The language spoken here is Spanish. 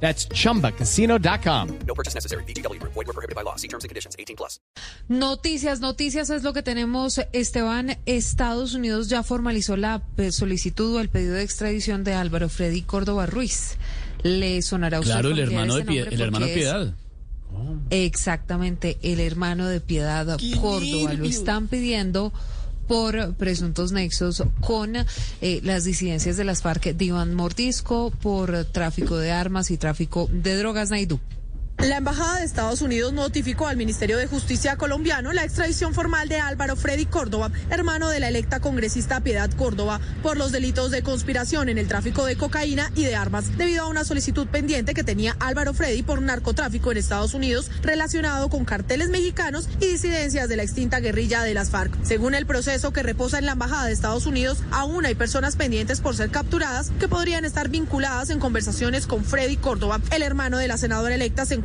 That's chumbacasino.com. No purchase necessary. BGW. Void were prohibited by law. See terms and conditions. 18 plus. Noticias, noticias es lo que tenemos. Esteban, Estados Unidos ya formalizó la solicitud o el pedido de extradición de Álvaro Freddy Córdoba Ruiz. Le sonará a usted Claro, el hermano de, este Pie- nombre el hermano Piedad. Exactamente, el hermano de Piedad Córdoba. Lo están pidiendo por presuntos nexos con eh, las disidencias de las FARC de Iván Mordisco por tráfico de armas y tráfico de drogas, Naidú. La Embajada de Estados Unidos notificó al Ministerio de Justicia colombiano la extradición formal de Álvaro Freddy Córdoba, hermano de la electa congresista Piedad Córdoba, por los delitos de conspiración en el tráfico de cocaína y de armas, debido a una solicitud pendiente que tenía Álvaro Freddy por narcotráfico en Estados Unidos relacionado con carteles mexicanos y disidencias de la extinta guerrilla de las FARC. Según el proceso que reposa en la Embajada de Estados Unidos, aún hay personas pendientes por ser capturadas que podrían estar vinculadas en conversaciones con Freddy Córdoba. El hermano de la senadora electa